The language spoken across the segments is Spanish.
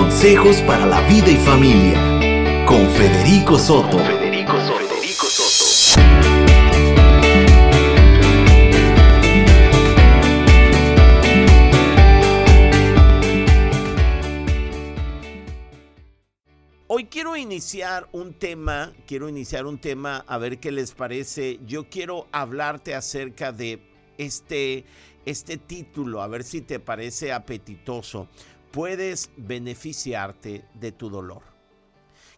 Consejos para la vida y familia con Federico Soto. Federico Soto. Hoy quiero iniciar un tema, quiero iniciar un tema a ver qué les parece. Yo quiero hablarte acerca de este este título, a ver si te parece apetitoso. Puedes beneficiarte de tu dolor.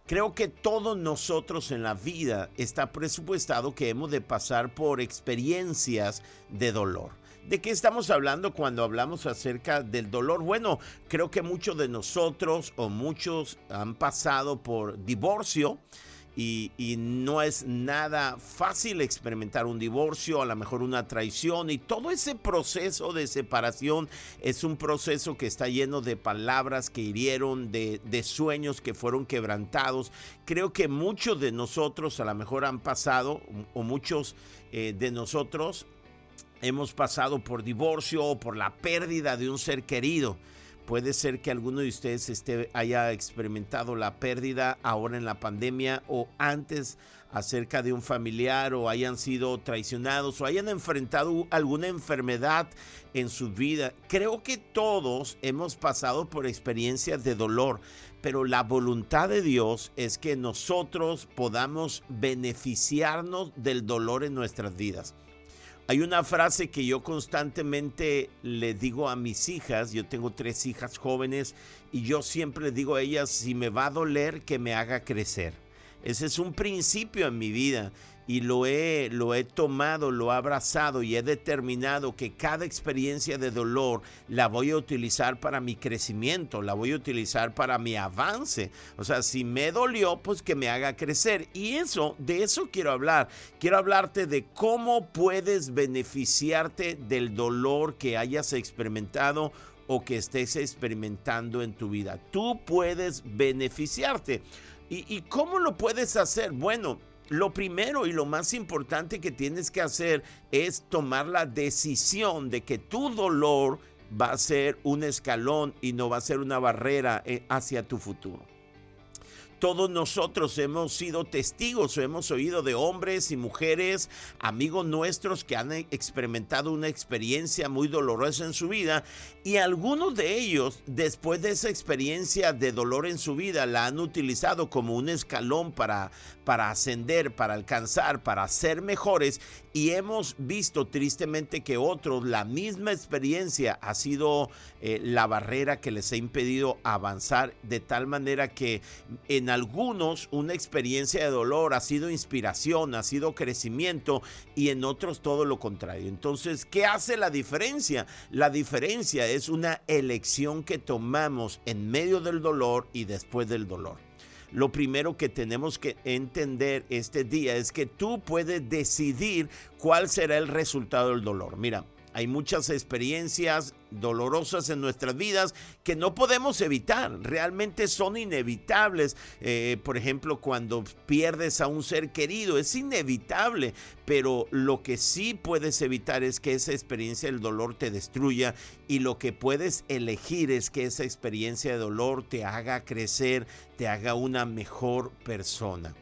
Creo que todos nosotros en la vida está presupuestado que hemos de pasar por experiencias de dolor. ¿De qué estamos hablando cuando hablamos acerca del dolor? Bueno, creo que muchos de nosotros o muchos han pasado por divorcio, y, no es nada fácil experimentar un divorcio, a lo mejor una traición y todo ese proceso de separación es un proceso que está lleno de palabras que hirieron, de, sueños que fueron quebrantados. Creo que muchos de nosotros a lo mejor han pasado o muchos eh, de nosotros hemos pasado por divorcio o por la pérdida de un ser querido. Puede ser que alguno de ustedes esté, haya experimentado la pérdida ahora en la pandemia o antes acerca de un familiar o hayan sido traicionados o hayan enfrentado alguna enfermedad en su vida. Creo que todos hemos pasado por experiencias de dolor, pero la voluntad de Dios es que nosotros podamos beneficiarnos del dolor en nuestras vidas. Hay una frase que yo constantemente le digo a mis hijas, yo tengo tres hijas jóvenes y yo siempre digo a ellas, si me va a doler, que me haga crecer. Ese es un principio en mi vida y lo he, lo he tomado, lo he abrazado y he determinado que cada experiencia de dolor la voy a utilizar para mi crecimiento, la voy a utilizar para mi avance. O sea, si me dolió, pues que me haga crecer. Y eso, de eso quiero hablar. Quiero hablarte de cómo puedes beneficiarte del dolor que hayas experimentado o que estés experimentando en tu vida. Tú puedes beneficiarte. ¿Y, y cómo lo puedes hacer? Bueno, lo primero y lo más importante que tienes que hacer es tomar la decisión de que tu dolor va a ser un escalón y no va a ser una barrera eh, hacia tu futuro. Todos nosotros hemos sido testigos o hemos oído de hombres y mujeres, amigos nuestros que han experimentado una experiencia muy dolorosa en su vida y algunos de ellos después de esa experiencia de dolor en su vida la han utilizado como un escalón para, para ascender, para alcanzar, para ser mejores y hemos visto tristemente que otros la misma experiencia ha sido eh, la barrera que les ha impedido avanzar de tal manera que en algunos una experiencia de dolor ha sido inspiración, ha sido crecimiento y en otros todo lo contrario. Entonces, ¿qué hace la diferencia? La diferencia es una elección que tomamos en medio del dolor y después del dolor. Lo primero que tenemos que entender este día es que tú puedes decidir cuál será el resultado del dolor. Mira, hay muchas experiencias dolorosas en nuestras vidas que no podemos evitar, realmente son inevitables. Eh, por ejemplo, cuando pierdes a un ser querido, es inevitable, pero lo que sí puedes evitar es que esa experiencia del dolor te destruya y lo que puedes elegir es que esa experiencia de dolor te haga crecer, te haga una mejor persona.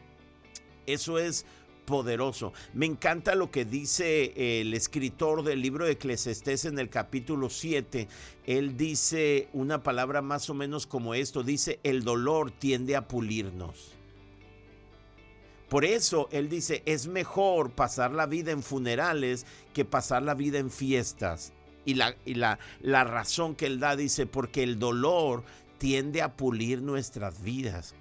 Eso es poderoso. Me encanta lo que dice el escritor del libro de Eclesiastés en el capítulo 7. Él dice una palabra más o menos como esto, dice, el dolor tiende a pulirnos. Por eso él dice, es mejor pasar la vida en funerales que pasar la vida en fiestas. Y la, y la, la razón que él da dice, porque el dolor tiende a pulir nuestras vidas.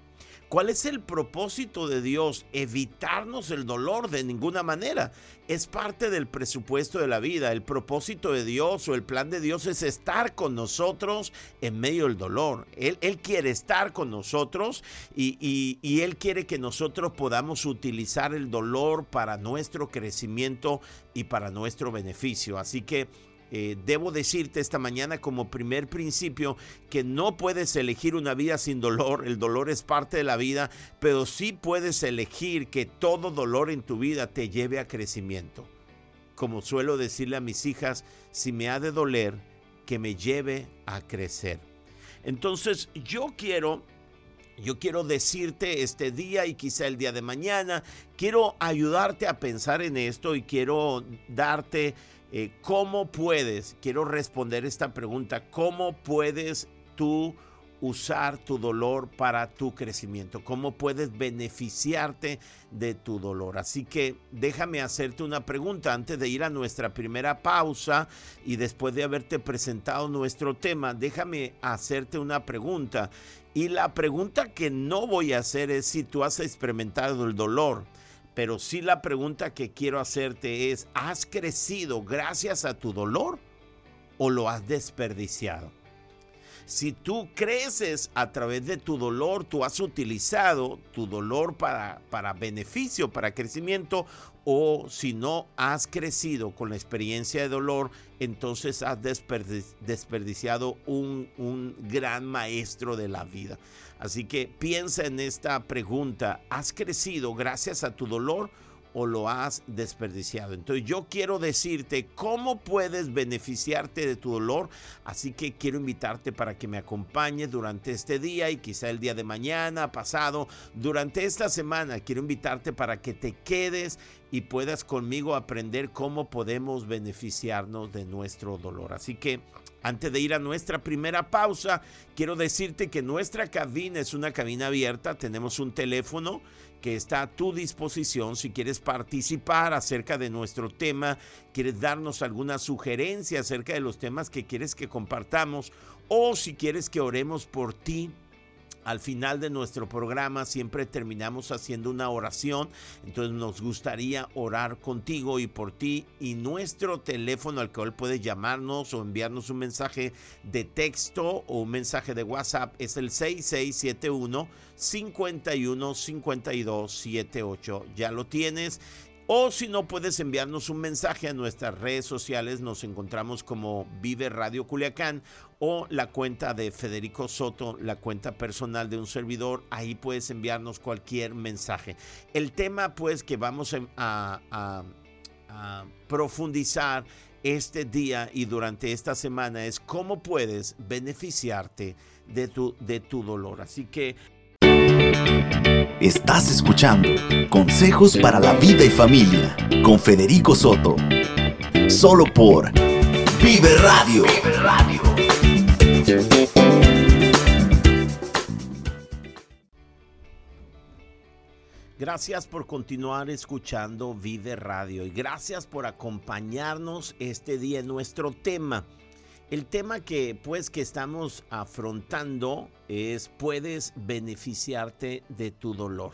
¿Cuál es el propósito de Dios? Evitarnos el dolor de ninguna manera. Es parte del presupuesto de la vida. El propósito de Dios o el plan de Dios es estar con nosotros en medio del dolor. Él, quiere estar con nosotros y, Él quiere que nosotros podamos utilizar el dolor para nuestro crecimiento y para nuestro beneficio. Así que eh, debo decirte esta mañana como primer principio que no puedes elegir una vida sin dolor, el dolor es parte de la vida, pero sí puedes elegir que todo dolor en tu vida te lleve a crecimiento. Como suelo decirle a mis hijas, si me ha de doler, que me lleve a crecer. Entonces yo quiero yo quiero decirte este día y quizá el día de mañana, quiero ayudarte a pensar en esto y quiero darte eh, cómo puedes, quiero responder esta pregunta, cómo puedes tú usar tu dolor para tu crecimiento, cómo puedes beneficiarte de tu dolor. Así que déjame hacerte una pregunta antes de ir a nuestra primera pausa y después de haberte presentado nuestro tema, déjame hacerte una pregunta. Y la pregunta que no voy a hacer es si tú has experimentado el dolor. Pero sí la pregunta que quiero hacerte es, ¿has crecido gracias a tu dolor o lo has desperdiciado? Si tú creces a través de tu dolor, tú has utilizado tu dolor para, para beneficio, para crecimiento, o si no has crecido con la experiencia de dolor, entonces has desperdiciado un, un gran maestro de la vida. Así que piensa en esta pregunta, ¿has crecido gracias a tu dolor? O lo has desperdiciado. Entonces yo quiero decirte cómo puedes beneficiarte de tu dolor, así que quiero invitarte para que me acompañes durante este día y quizá el día de mañana, pasado, durante esta semana. Quiero invitarte para que te quedes y puedas conmigo aprender cómo podemos beneficiarnos de nuestro dolor. Así que antes de ir a nuestra primera pausa, quiero decirte que nuestra cabina es una cabina abierta, tenemos un teléfono que está a tu disposición. Si quieres participar acerca de nuestro tema, quieres darnos alguna sugerencia acerca de los temas que quieres que compartamos o si quieres que oremos por ti al final de nuestro programa siempre terminamos haciendo una oración, entonces nos gustaría orar contigo y por ti. Y nuestro teléfono al cual puedes llamarnos o enviarnos un mensaje de texto o un mensaje de WhatsApp es el 6671 51 78. Ya lo tienes o si no, puedes enviarnos un mensaje a nuestras redes sociales. Nos encontramos como Vive Radio Culiacán o la cuenta de Federico Soto, la cuenta personal de un servidor. Ahí puedes enviarnos cualquier mensaje. El tema pues que vamos a, profundizar este día y durante esta semana es cómo puedes beneficiarte de tu, de tu dolor. Así que Estás escuchando Consejos para la Vida y Familia con Federico Soto. Solo por Vive Radio. Gracias por continuar escuchando Vive Radio y gracias por acompañarnos este día en nuestro tema el tema que pues que estamos afrontando es puedes beneficiarte de tu dolor.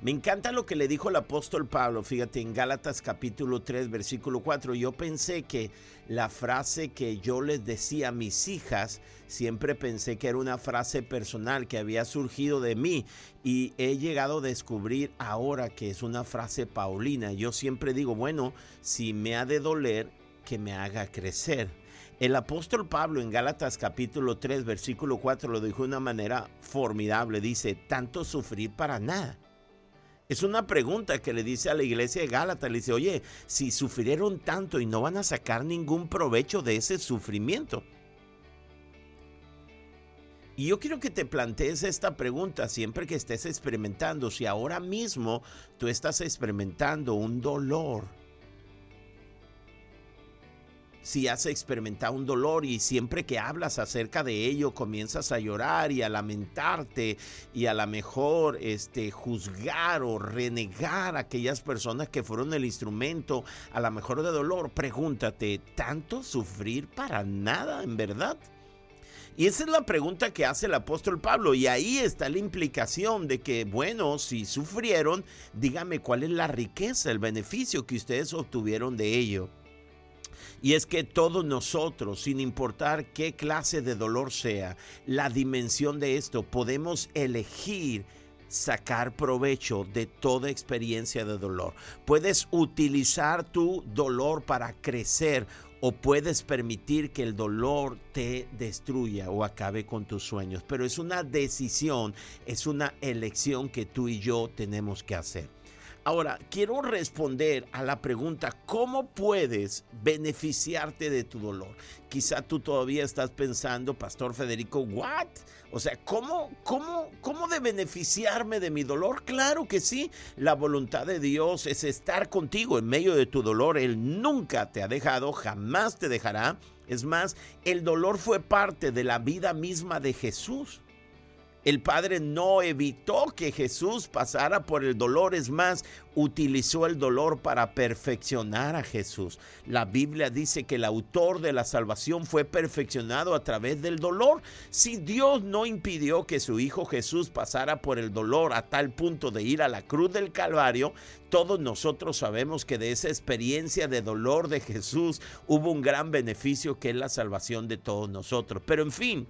Me encanta lo que le dijo el apóstol Pablo, fíjate, en Gálatas capítulo 3, versículo 4. Yo pensé que la frase que yo les decía a mis hijas, siempre pensé que era una frase personal que había surgido de mí y he llegado a descubrir ahora que es una frase paulina. Yo siempre digo, bueno, si me ha de doler, que me haga crecer. El apóstol Pablo en Gálatas capítulo 3 versículo 4 lo dijo de una manera formidable. Dice, tanto sufrir para nada. Es una pregunta que le dice a la iglesia de Gálatas. Le dice, oye, si sufrieron tanto y no van a sacar ningún provecho de ese sufrimiento. Y yo quiero que te plantees esta pregunta siempre que estés experimentando. Si ahora mismo tú estás experimentando un dolor si has experimentado un dolor y siempre que hablas acerca de ello comienzas a llorar y a lamentarte y a lo mejor este, juzgar o renegar a aquellas personas que fueron el instrumento a lo mejor de dolor, pregúntate, ¿tanto sufrir para nada en verdad? Y esa es la pregunta que hace el apóstol Pablo. Y ahí está la implicación de que, bueno, si sufrieron, dígame cuál es la riqueza, el beneficio que ustedes obtuvieron de ello. Y es que todos nosotros, sin importar qué clase de dolor sea, la dimensión de esto, podemos elegir sacar provecho de toda experiencia de dolor. Puedes utilizar tu dolor para crecer o puedes permitir que el dolor te destruya o acabe con tus sueños. Pero es una decisión, es una elección que tú y yo tenemos que hacer. Ahora, quiero responder a la pregunta, ¿cómo puedes beneficiarte de tu dolor? Quizá tú todavía estás pensando, Pastor Federico, ¿what? O sea, ¿cómo, cómo, ¿cómo de beneficiarme de mi dolor? Claro que sí, la voluntad de Dios es estar contigo en medio de tu dolor. Él nunca te ha dejado, jamás te dejará. Es más, el dolor fue parte de la vida misma de Jesús. El Padre no evitó que Jesús pasara por el dolor, es más, utilizó el dolor para perfeccionar a Jesús. La Biblia dice que el autor de la salvación fue perfeccionado a través del dolor. Si Dios no impidió que su Hijo Jesús pasara por el dolor a tal punto de ir a la cruz del Calvario, todos nosotros sabemos que de esa experiencia de dolor de Jesús hubo un gran beneficio que es la salvación de todos nosotros. Pero en fin,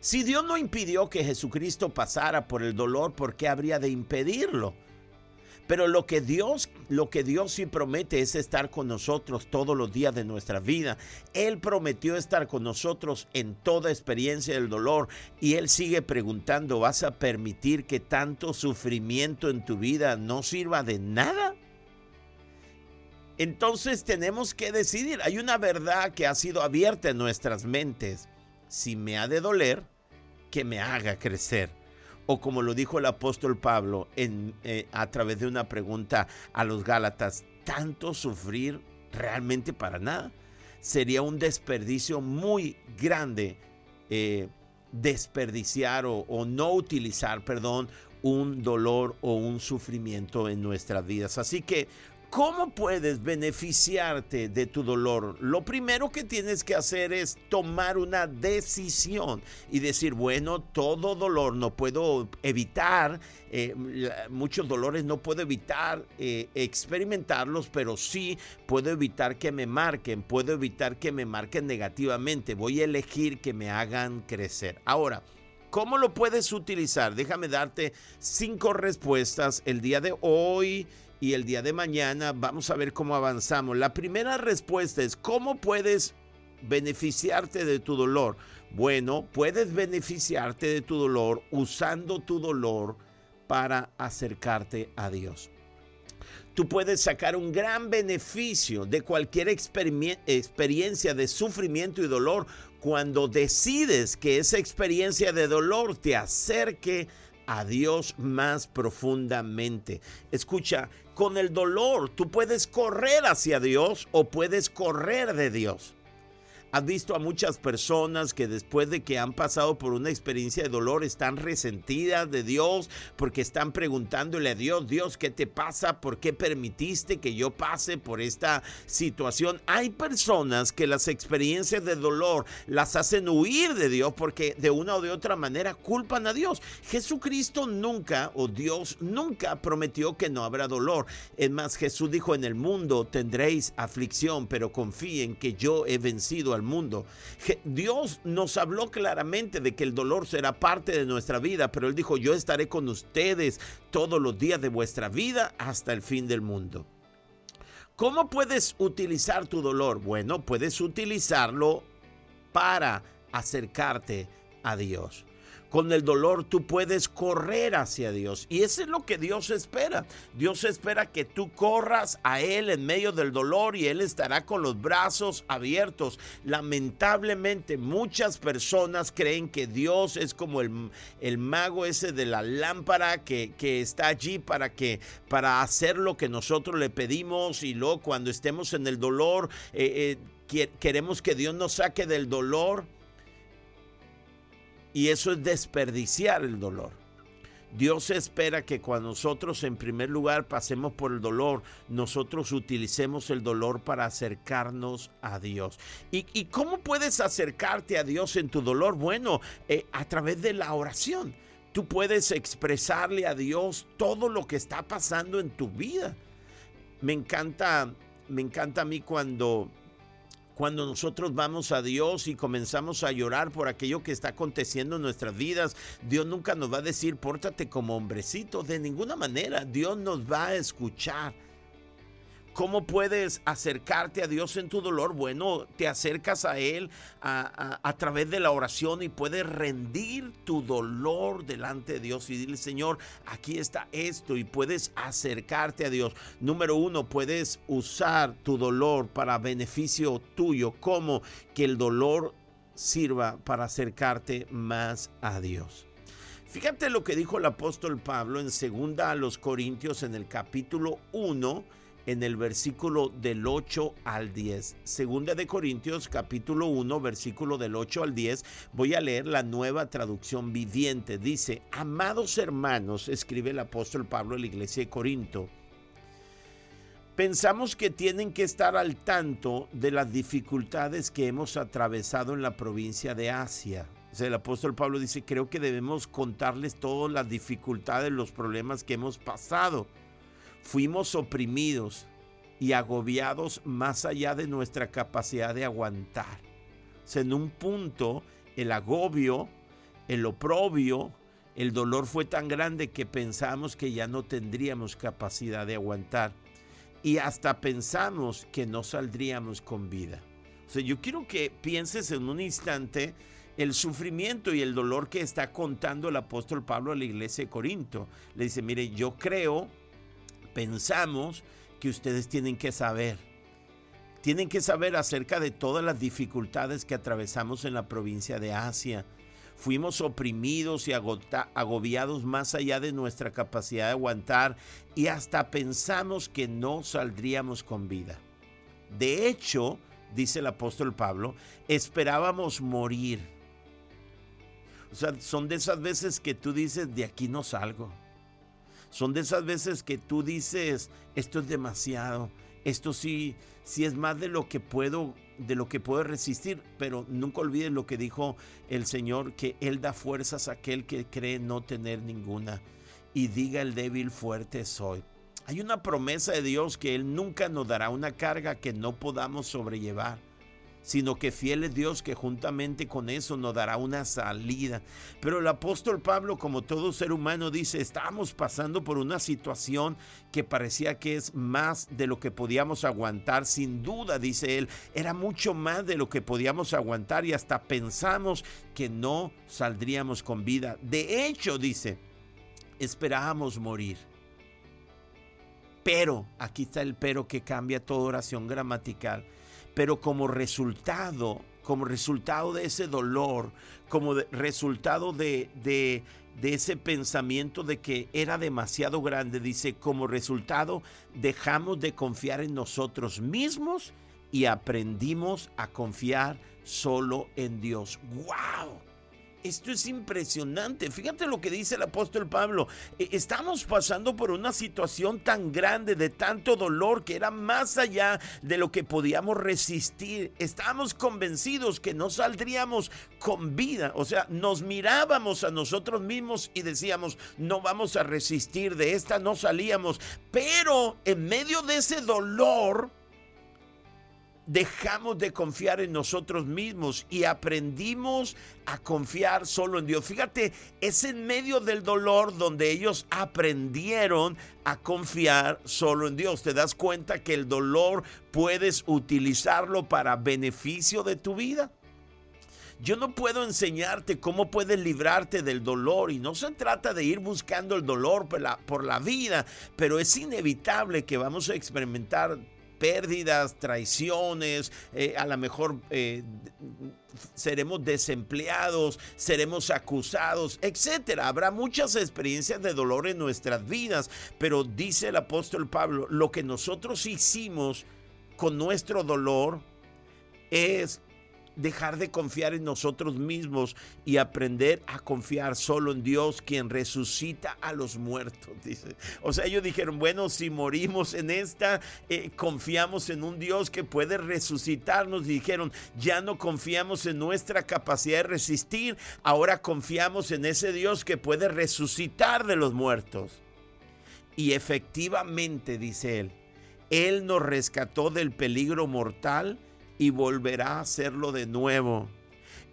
si Dios no impidió que Jesucristo pasara por el dolor, ¿por qué habría de impedirlo? Pero lo que Dios, lo que Dios sí promete es estar con nosotros todos los días de nuestra vida. Él prometió estar con nosotros en toda experiencia del dolor y él sigue preguntando, ¿vas a permitir que tanto sufrimiento en tu vida no sirva de nada? Entonces tenemos que decidir, hay una verdad que ha sido abierta en nuestras mentes si me ha de doler, que me haga crecer. O como lo dijo el apóstol Pablo en, eh, a través de una pregunta a los Gálatas, ¿tanto sufrir realmente para nada? Sería un desperdicio muy grande eh, desperdiciar o, o no utilizar, perdón, un dolor o un sufrimiento en nuestras vidas. Así que ¿Cómo puedes beneficiarte de tu dolor? Lo primero que tienes que hacer es tomar una decisión y decir, bueno, todo dolor no puedo evitar, eh, muchos dolores no puedo evitar eh, experimentarlos, pero sí puedo evitar que me marquen, puedo evitar que me marquen negativamente, voy a elegir que me hagan crecer. Ahora, ¿Cómo lo puedes utilizar? Déjame darte cinco respuestas el día de hoy y el día de mañana vamos a ver cómo avanzamos. La primera respuesta es, ¿cómo puedes beneficiarte de tu dolor? Bueno, puedes beneficiarte de tu dolor usando tu dolor para acercarte a Dios. Tú puedes sacar un gran beneficio de cualquier experiencia de sufrimiento y dolor cuando decides que esa experiencia de dolor te acerque a Dios más profundamente. Escucha, con el dolor tú puedes correr hacia Dios o puedes correr de Dios. Has visto a muchas personas que después de que han pasado por una experiencia de dolor están resentidas de Dios porque están preguntándole a Dios, Dios, ¿qué te pasa? ¿Por qué permitiste que yo pase por esta situación? Hay personas que las experiencias de dolor las hacen huir de Dios porque de una o de otra manera culpan a Dios. Jesucristo nunca, o Dios nunca prometió que no habrá dolor. Es más, Jesús dijo, en el mundo tendréis aflicción, pero confíen que yo he vencido al mundo. Dios nos habló claramente de que el dolor será parte de nuestra vida, pero Él dijo, yo estaré con ustedes todos los días de vuestra vida hasta el fin del mundo. ¿Cómo puedes utilizar tu dolor? Bueno, puedes utilizarlo para acercarte a Dios con el dolor tú puedes correr hacia Dios. Y eso es lo que Dios espera. Dios espera que tú corras a Él en medio del dolor y Él estará con los brazos abiertos. Lamentablemente muchas personas creen que Dios es como el, el mago ese de la lámpara que, está allí para, que, para hacer lo que nosotros le pedimos y luego cuando estemos en el dolor eh, eh, queremos que Dios nos saque del dolor y eso es desperdiciar el dolor. Dios espera que cuando nosotros en primer lugar pasemos por el dolor, nosotros utilicemos el dolor para acercarnos a Dios. ¿Y, cómo puedes acercarte a Dios en tu dolor? Bueno, eh, a través de la oración. Tú puedes expresarle a Dios todo lo que está pasando en tu vida. Me encanta, me encanta a mí cuando cuando nosotros vamos a Dios y comenzamos a llorar por aquello que está aconteciendo en nuestras vidas, Dios nunca nos va a decir, pórtate como hombrecito, de ninguna manera, Dios nos va a escuchar. ¿Cómo puedes acercarte a Dios en tu dolor? Bueno, te acercas a Él a, través de la oración y puedes rendir tu dolor delante de Dios y dile, Señor, aquí está esto y puedes acercarte a Dios. Número uno, puedes usar tu dolor para beneficio tuyo, como que el dolor sirva para acercarte más a Dios. Fíjate lo que dijo el apóstol Pablo en segunda a los Corintios en el capítulo 1 en el versículo del 8 al 10. Segunda de Corintios capítulo 1 versículo del 8 al 10. Voy a leer la nueva traducción viviente. Dice, amados hermanos, escribe el apóstol Pablo en la iglesia de Corinto. Pensamos que tienen que estar al tanto de las dificultades que hemos atravesado en la provincia de Asia el apóstol Pablo dice, creo que debemos contarles todas las dificultades, los problemas que hemos pasado. Fuimos oprimidos y agobiados más allá de nuestra capacidad de aguantar. en un punto el agobio, el oprobio, el dolor fue tan grande que pensamos que ya no tendríamos capacidad de aguantar. Y hasta pensamos que no saldríamos con vida. O sea, yo quiero que pienses en un instante el sufrimiento y el dolor que está contando el apóstol Pablo a la iglesia de Corinto. Le dice, mire, yo creo, pensamos que ustedes tienen que saber. Tienen que saber acerca de todas las dificultades que atravesamos en la provincia de Asia. Fuimos oprimidos y agobiados más allá de nuestra capacidad de aguantar y hasta pensamos que no saldríamos con vida. De hecho, dice el apóstol Pablo, esperábamos morir o sea, son de esas veces que tú dices, de aquí no salgo. Son de esas veces que tú dices, esto es demasiado, esto sí, sí es más de lo que puedo, de lo que puedo resistir, pero nunca olvides lo que dijo el Señor, que Él da fuerzas a aquel que cree no tener ninguna. Y diga el débil, fuerte soy. Hay una promesa de Dios que Él nunca nos dará una carga que no podamos sobrellevar sino que fiel es Dios que juntamente con eso nos dará una salida. Pero el apóstol Pablo, como todo ser humano, dice, estábamos pasando por una situación que parecía que es más de lo que podíamos aguantar, sin duda, dice él, era mucho más de lo que podíamos aguantar y hasta pensamos que no saldríamos con vida. De hecho, dice, esperábamos morir. Pero, aquí está el pero que cambia toda oración gramatical pero como resultado, como resultado de ese dolor, como resultado de, de, de ese pensamiento de que era demasiado grande, dice, como resultado dejamos de confiar en nosotros mismos y aprendimos a confiar solo en Dios. ¡Wow! Esto es impresionante. Fíjate lo que dice el apóstol Pablo. E, estamos pasando por una situación tan grande, de tanto dolor, que era más allá de lo que podíamos resistir. Estábamos convencidos que no saldríamos con vida. O sea, nos mirábamos a nosotros mismos y decíamos, no vamos a resistir, de esta no salíamos. Pero en medio de ese dolor, dejamos de confiar en nosotros mismos y aprendimos a confiar solo en Dios. Fíjate, es en medio del dolor donde ellos aprendieron a confiar solo en Dios. Te das cuenta que el dolor puedes utilizarlo para beneficio de tu vida. Yo no puedo enseñarte cómo puedes librarte del dolor y no se trata de ir buscando el dolor por la, por la vida, pero es inevitable que vamos a experimentar pérdidas, traiciones, eh, a lo mejor eh, seremos desempleados, seremos acusados, etcétera. Habrá muchas experiencias de dolor en nuestras vidas, pero dice el apóstol Pablo, lo que nosotros hicimos con nuestro dolor es dejar de confiar en nosotros mismos y aprender a confiar solo en Dios, quien resucita a los muertos. Dice. O sea, ellos dijeron, bueno, si morimos en esta, eh, confiamos en un Dios que puede resucitarnos. dijeron, ya no confiamos en nuestra capacidad de resistir, ahora confiamos en ese Dios que puede resucitar de los muertos. Y efectivamente, dice él, Él nos rescató del peligro mortal y volverá a hacerlo de nuevo.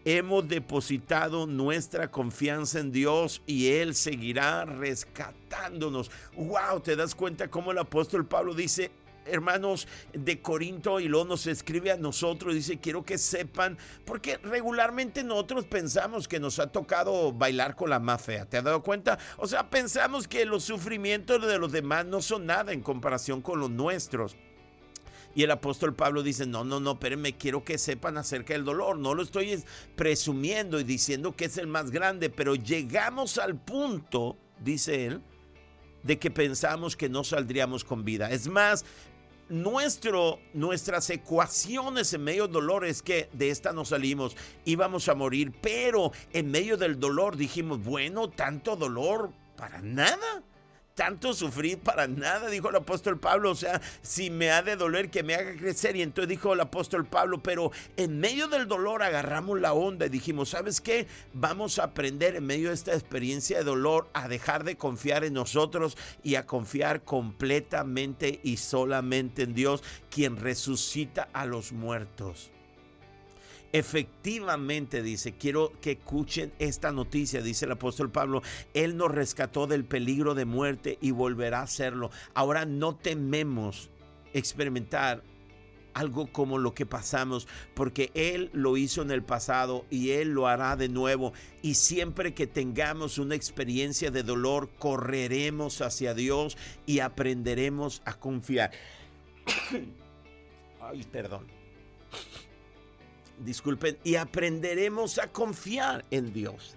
Hemos depositado nuestra confianza en Dios y Él seguirá rescatándonos. ¡Wow! ¿Te das cuenta cómo el apóstol Pablo dice, hermanos de Corinto y luego nos escribe a nosotros, dice, quiero que sepan, porque regularmente nosotros pensamos que nos ha tocado bailar con la más fea, ¿te has dado cuenta? O sea, pensamos que los sufrimientos de los demás no son nada en comparación con los nuestros. Y el apóstol Pablo dice, no, no, no, espérenme, quiero que sepan acerca del dolor. No lo estoy presumiendo y diciendo que es el más grande, pero llegamos al punto, dice él, de que pensamos que no saldríamos con vida. Es más, nuestro, nuestras ecuaciones en medio del dolor es que de esta no salimos, íbamos a morir, pero en medio del dolor dijimos, bueno, tanto dolor para nada tanto sufrir para nada, dijo el apóstol Pablo. O sea, si me ha de doler, que me haga crecer. Y entonces dijo el apóstol Pablo, pero en medio del dolor agarramos la onda y dijimos, ¿sabes qué? Vamos a aprender en medio de esta experiencia de dolor a dejar de confiar en nosotros y a confiar completamente y solamente en Dios, quien resucita a los muertos. Efectivamente, dice, quiero que escuchen esta noticia, dice el apóstol Pablo, Él nos rescató del peligro de muerte y volverá a hacerlo. Ahora no tememos experimentar algo como lo que pasamos, porque Él lo hizo en el pasado y Él lo hará de nuevo. Y siempre que tengamos una experiencia de dolor, correremos hacia Dios y aprenderemos a confiar. Ay, perdón disculpen, y aprenderemos a confiar en Dios.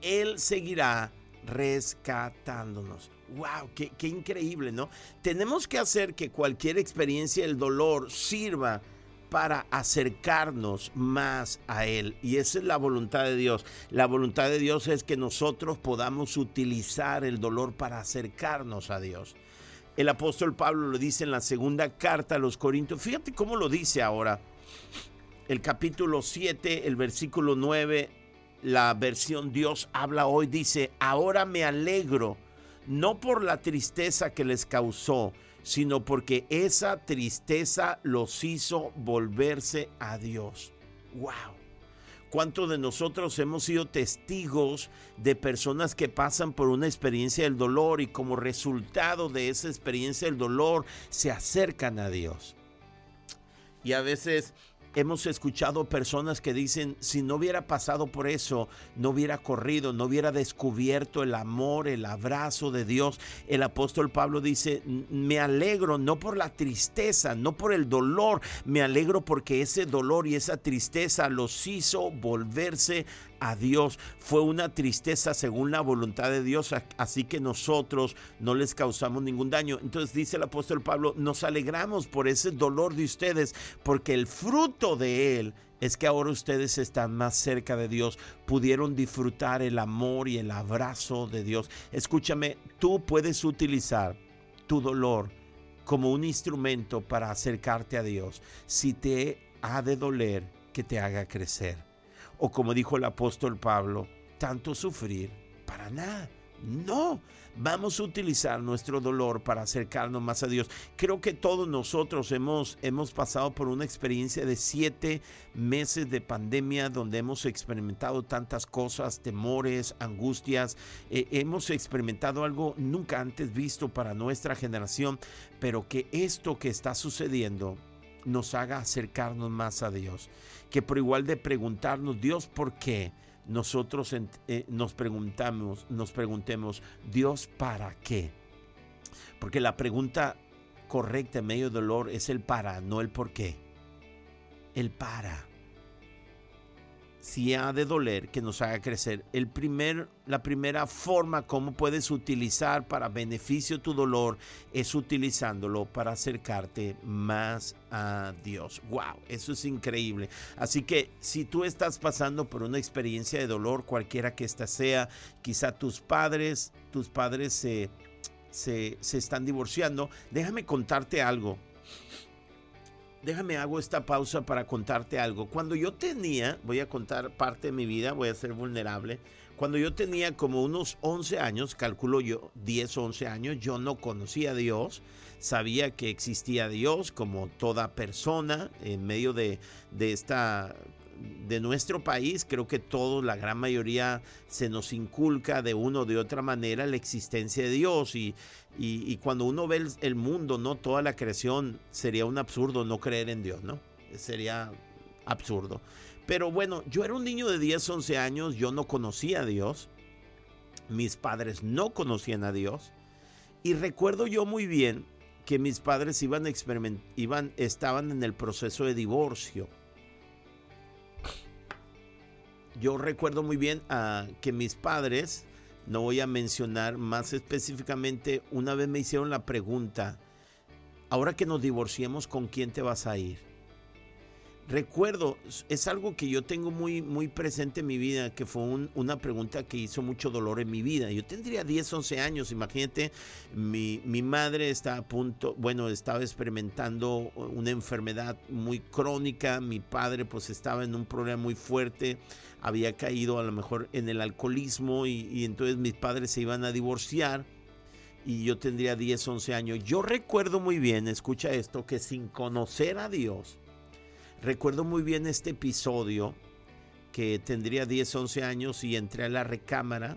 Él seguirá rescatándonos. ¡Wow! Qué, increíble, ¿no? Tenemos que hacer que cualquier experiencia del dolor sirva para acercarnos más a Él. Y esa es la voluntad de Dios. La voluntad de Dios es que nosotros podamos utilizar el dolor para acercarnos a Dios. El apóstol Pablo lo dice en la segunda carta a los Corintios. Fíjate cómo lo dice ahora el capítulo 7, el versículo 9, la versión Dios habla hoy, dice, ahora me alegro, no por la tristeza que les causó, sino porque esa tristeza los hizo volverse a Dios. ¡Wow! ¿Cuántos de nosotros hemos sido testigos de personas que pasan por una experiencia del dolor y como resultado de esa experiencia del dolor se acercan a Dios? Y a veces hemos escuchado personas que dicen, si no hubiera pasado por eso, no hubiera corrido, no hubiera descubierto el amor, el abrazo de Dios. El apóstol Pablo dice, me alegro no por la tristeza, no por el dolor, me alegro porque ese dolor y esa tristeza los hizo volverse a Dios. Fue una tristeza según la voluntad de Dios, así que nosotros no les causamos ningún daño. Entonces dice el apóstol Pablo, nos alegramos por ese dolor de ustedes, porque el fruto de él es que ahora ustedes están más cerca de Dios, pudieron disfrutar el amor y el abrazo de Dios. Escúchame, tú puedes utilizar tu dolor como un instrumento para acercarte a Dios. Si te ha de doler, que te haga crecer o como dijo el apóstol Pablo, tanto sufrir para nada. No, vamos a utilizar nuestro dolor para acercarnos más a Dios. Creo que todos nosotros hemos, hemos pasado por una experiencia de siete meses de pandemia donde hemos experimentado tantas cosas, temores, angustias. Eh, hemos experimentado algo nunca antes visto para nuestra generación, pero que esto que está sucediendo nos haga acercarnos más a Dios. Que por igual de preguntarnos, Dios, ¿por qué? Nosotros eh, nos preguntamos, nos preguntemos, Dios, ¿para qué? Porque la pregunta correcta en medio del dolor es el para, no el por qué. El para si ha de doler, que nos haga crecer. El primer, la primera forma como puedes utilizar para beneficio tu dolor es utilizándolo para acercarte más a Dios. ¡Wow! Eso es increíble. Así que si tú estás pasando por una experiencia de dolor, cualquiera que ésta sea, quizá tus padres, tus padres se, se, se están divorciando, déjame contarte algo déjame hago esta pausa para contarte algo. Cuando yo tenía, voy a contar parte de mi vida, voy a ser vulnerable. Cuando yo tenía como unos 11 años, calculo yo 10, 11 años, yo no conocía a Dios, sabía que existía Dios como toda persona en medio de, de esta de nuestro país, creo que todos, la gran mayoría, se nos inculca de una o de otra manera la existencia de Dios. Y, y, cuando uno ve el, mundo, ¿no? Toda la creación, sería un absurdo no creer en Dios, ¿no? Sería absurdo. Pero bueno, yo era un niño de 10, 11 años, yo no conocía a Dios. Mis padres no conocían a Dios. Y recuerdo yo muy bien que mis padres iban, iban estaban en el proceso de divorcio. Yo recuerdo muy bien a que mis padres, no voy a mencionar más específicamente, una vez me hicieron la pregunta, ahora que nos divorciemos, ¿con quién te vas a ir? Recuerdo, es algo que yo tengo muy, muy presente en mi vida, que fue una pregunta que hizo mucho dolor en mi vida. Yo tendría 10, 11 años, imagínate, mi, mi madre estaba a punto, bueno, estaba experimentando una enfermedad muy crónica, mi padre pues estaba en un problema muy fuerte, había caído a lo mejor en el alcoholismo y, y entonces mis padres se iban a divorciar y yo tendría 10, 11 años. Yo recuerdo muy bien, escucha esto, que sin conocer a Dios, Recuerdo muy bien este episodio que tendría 10, 11 años y entré a la recámara.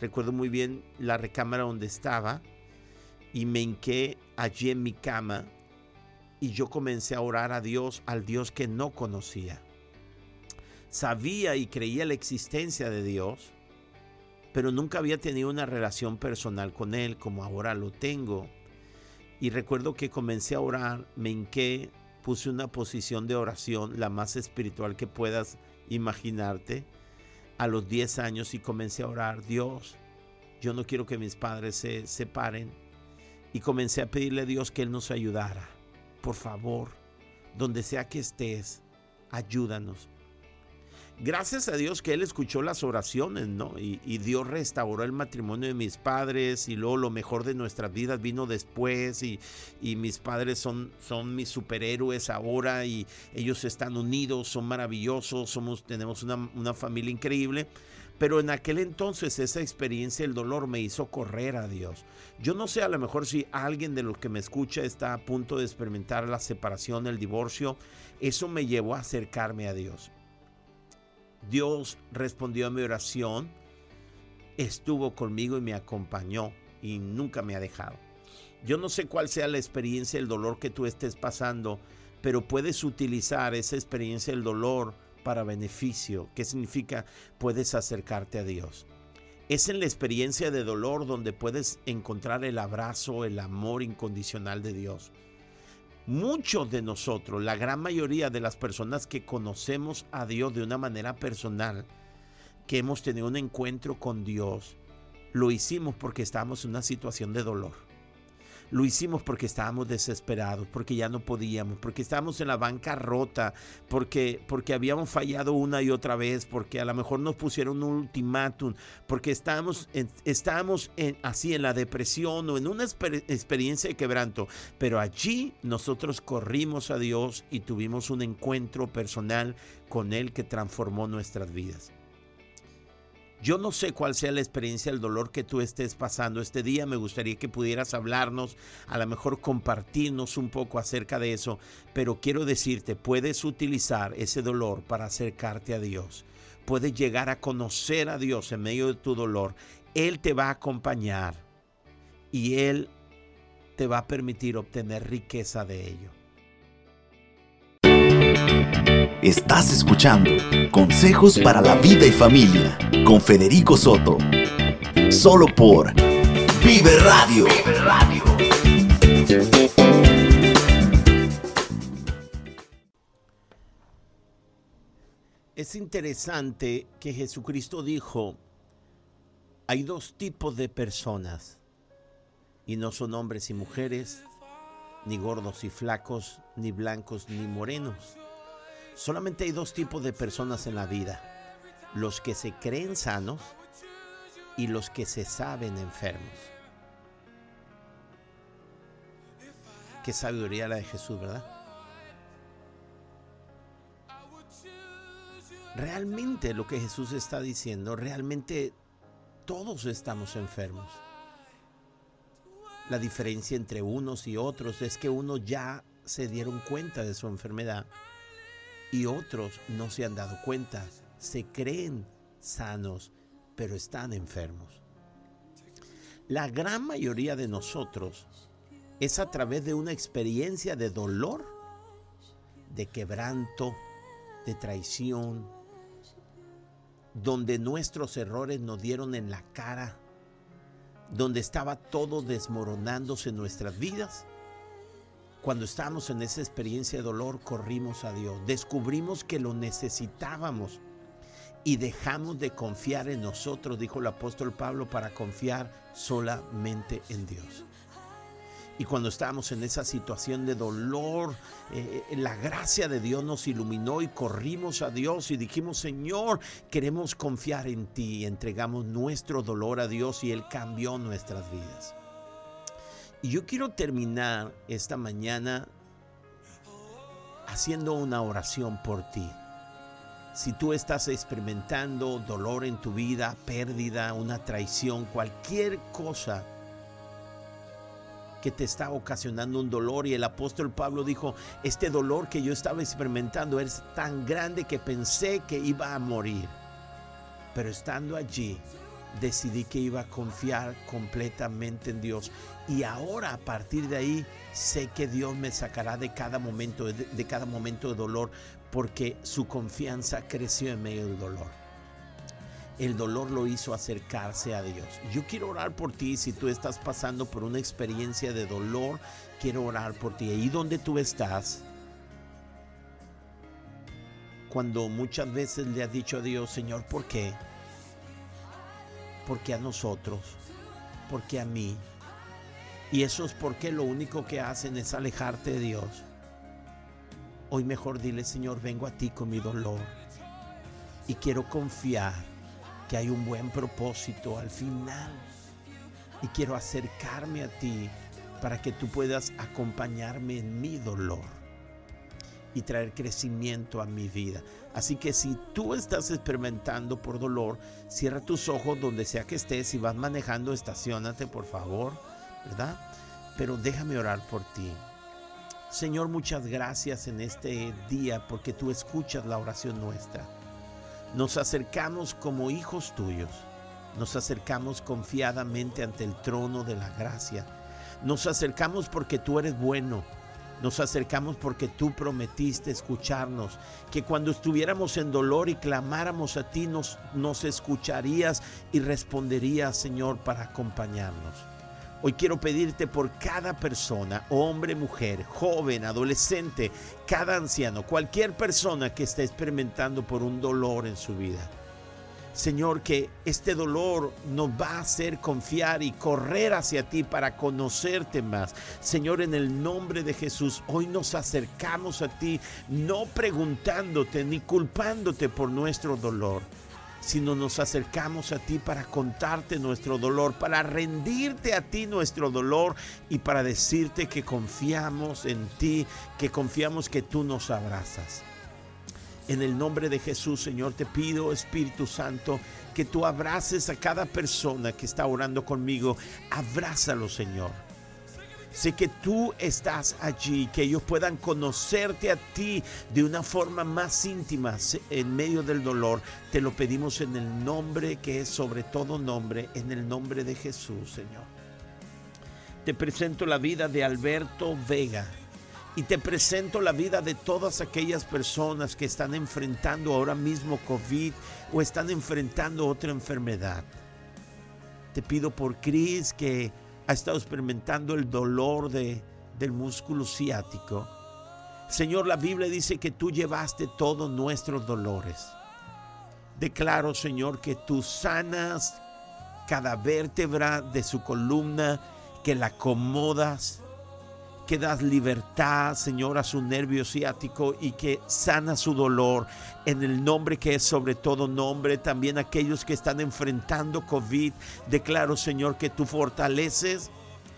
Recuerdo muy bien la recámara donde estaba y me hinqué allí en mi cama y yo comencé a orar a Dios, al Dios que no conocía. Sabía y creía la existencia de Dios, pero nunca había tenido una relación personal con Él como ahora lo tengo. Y recuerdo que comencé a orar, me hinqué, puse una posición de oración, la más espiritual que puedas imaginarte, a los 10 años y comencé a orar, Dios, yo no quiero que mis padres se separen. Y comencé a pedirle a Dios que Él nos ayudara. Por favor, donde sea que estés, ayúdanos gracias a Dios que Él escuchó las oraciones, ¿no? Y, Dios restauró el matrimonio de mis padres y luego lo mejor de nuestras vidas vino después y, mis padres son, son mis superhéroes ahora y ellos están unidos, son maravillosos, somos, tenemos una, una familia increíble. Pero en aquel entonces esa experiencia, el dolor me hizo correr a Dios. Yo no sé a lo mejor si alguien de los que me escucha está a punto de experimentar la separación, el divorcio. Eso me llevó a acercarme a Dios. Dios respondió a mi oración, estuvo conmigo y me acompañó y nunca me ha dejado. Yo no sé cuál sea la experiencia, el dolor que tú estés pasando, pero puedes utilizar esa experiencia, el dolor para beneficio. ¿Qué significa? Puedes acercarte a Dios. Es en la experiencia de dolor donde puedes encontrar el abrazo, el amor incondicional de Dios. Muchos de nosotros, la gran mayoría de las personas que conocemos a Dios de una manera personal, que hemos tenido un encuentro con Dios, lo hicimos porque estábamos en una situación de dolor. Lo hicimos porque estábamos desesperados, porque ya no podíamos, porque estábamos en la banca rota, porque, porque habíamos fallado una y otra vez, porque a lo mejor nos pusieron un ultimátum, porque estábamos, en, estábamos en, así en la depresión o en una experiencia de quebranto. Pero allí nosotros corrimos a Dios y tuvimos un encuentro personal con Él que transformó nuestras vidas. Yo no sé cuál sea la experiencia, el dolor que tú estés pasando este día. Me gustaría que pudieras hablarnos, a lo mejor compartirnos un poco acerca de eso. Pero quiero decirte, puedes utilizar ese dolor para acercarte a Dios. Puedes llegar a conocer a Dios en medio de tu dolor. Él te va a acompañar y Él te va a permitir obtener riqueza de ello. Estás escuchando Consejos para la Vida y Familia con Federico Soto. Solo por Vive Radio. Radio. Es interesante que Jesucristo dijo, hay dos tipos de personas, y no son hombres y mujeres, ni gordos y flacos, ni blancos ni morenos Solamente hay dos tipos de personas en la vida. Los que se creen sanos y los que se saben enfermos. Qué sabiduría la de Jesús, ¿verdad? Realmente lo que Jesús está diciendo, realmente todos estamos enfermos. La diferencia entre unos y otros es que unos ya se dieron cuenta de su enfermedad y otros no se han dado cuenta. Se creen sanos, pero están enfermos. La gran mayoría de nosotros es a través de una experiencia de dolor, de quebranto, de traición, donde nuestros errores nos dieron en la cara, donde estaba todo desmoronándose en nuestras vidas. Cuando estábamos en esa experiencia de dolor, corrimos a Dios, descubrimos que lo necesitábamos y dejamos de confiar en nosotros, dijo el apóstol Pablo, para confiar solamente en Dios. Y cuando estábamos en esa situación de dolor, eh, la gracia de Dios nos iluminó y corrimos a Dios y dijimos, Señor, queremos confiar en ti. Y entregamos nuestro dolor a Dios y Él cambió nuestras vidas. Y yo quiero terminar esta mañana haciendo una oración por ti. Si tú estás experimentando dolor en tu vida, pérdida, una traición, cualquier cosa, que te está ocasionando un dolor. Y el apóstol Pablo dijo, este dolor que yo estaba experimentando es tan grande que pensé que iba a morir. Pero estando allí, decidí que iba a confiar completamente en Dios. Y ahora a partir de ahí sé que Dios me sacará de cada momento, de, cada momento de dolor, porque su confianza creció en medio del dolor el dolor lo hizo acercarse a Dios. Yo quiero orar por ti si tú estás pasando por una experiencia de dolor, quiero orar por ti. Ahí donde tú estás, cuando muchas veces le has dicho a Dios, Señor, ¿por qué? ¿Por qué a nosotros? ¿Por qué a mí? Y eso es porque lo único que hacen es alejarte de Dios. Hoy mejor dile, Señor, vengo a ti con mi dolor y quiero confiar que hay un buen propósito al final. Y quiero acercarme a ti para que tú puedas acompañarme en mi dolor y traer crecimiento a mi vida. Así que si tú estás experimentando por dolor, cierra tus ojos donde sea que estés. Si vas manejando, estacionate por favor, ¿verdad? Pero déjame orar por ti. Señor, muchas gracias en este día porque tú escuchas la oración nuestra. Nos acercamos como hijos tuyos. Nos acercamos confiadamente ante el trono de la gracia. Nos acercamos porque tú eres bueno. Nos acercamos porque tú prometiste escucharnos, que cuando estuviéramos en dolor y clamáramos a ti, nos, nos escucharías y responderías, Señor, para acompañarnos. Hoy quiero pedirte por cada persona, hombre, mujer, joven, adolescente, cada anciano, cualquier persona que esté experimentando por un dolor en su vida. Señor, que este dolor nos va a hacer confiar y correr hacia ti para conocerte más. Señor, en el nombre de Jesús, hoy nos acercamos a ti, no preguntándote ni culpándote por nuestro dolor sino nos acercamos a ti para contarte nuestro dolor, para rendirte a ti nuestro dolor y para decirte que confiamos en ti, que confiamos que tú nos abrazas. En el nombre de Jesús, Señor, te pido, Espíritu Santo, que tú abraces a cada persona que está orando conmigo. Abrázalo, Señor Sé que tú estás allí, que ellos puedan conocerte a ti de una forma más íntima en medio del dolor. Te lo pedimos en el nombre que es sobre todo nombre, en el nombre de Jesús, Señor. Te presento la vida de Alberto Vega y te presento la vida de todas aquellas personas que están enfrentando ahora mismo COVID o están enfrentando otra enfermedad. Te pido por Cris que ha estado experimentando el dolor de, del músculo ciático. Señor, la Biblia dice que tú llevaste todos nuestros dolores. Declaro, Señor, que tú sanas cada vértebra de su columna, que la acomodas, que das libertad, Señor, a su nervio ciático y que sana su dolor en el nombre que es sobre todo nombre. También aquellos que están enfrentando COVID, declaro, Señor, que tú fortaleces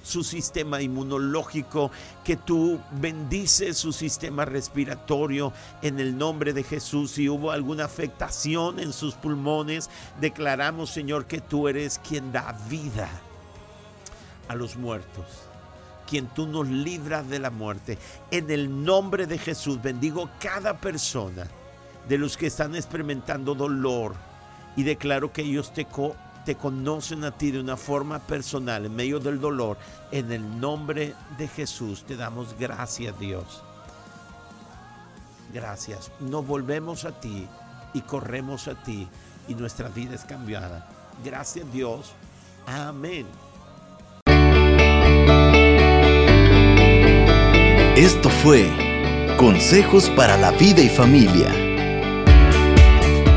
su sistema inmunológico, que tú bendices su sistema respiratorio en el nombre de Jesús. Si hubo alguna afectación en sus pulmones, declaramos, Señor, que tú eres quien da vida a los muertos quien tú nos libras de la muerte. En el nombre de Jesús bendigo cada persona de los que están experimentando dolor y declaro que ellos te, te conocen a ti de una forma personal en medio del dolor. En el nombre de Jesús te damos gracias Dios. Gracias. Nos volvemos a ti y corremos a ti y nuestra vida es cambiada. Gracias Dios. Amén. Esto fue Consejos para la Vida y Familia.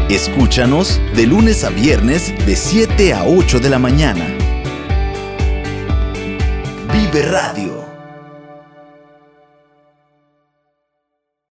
Escúchanos de lunes a viernes de 7 a 8 de la mañana. Vive Radio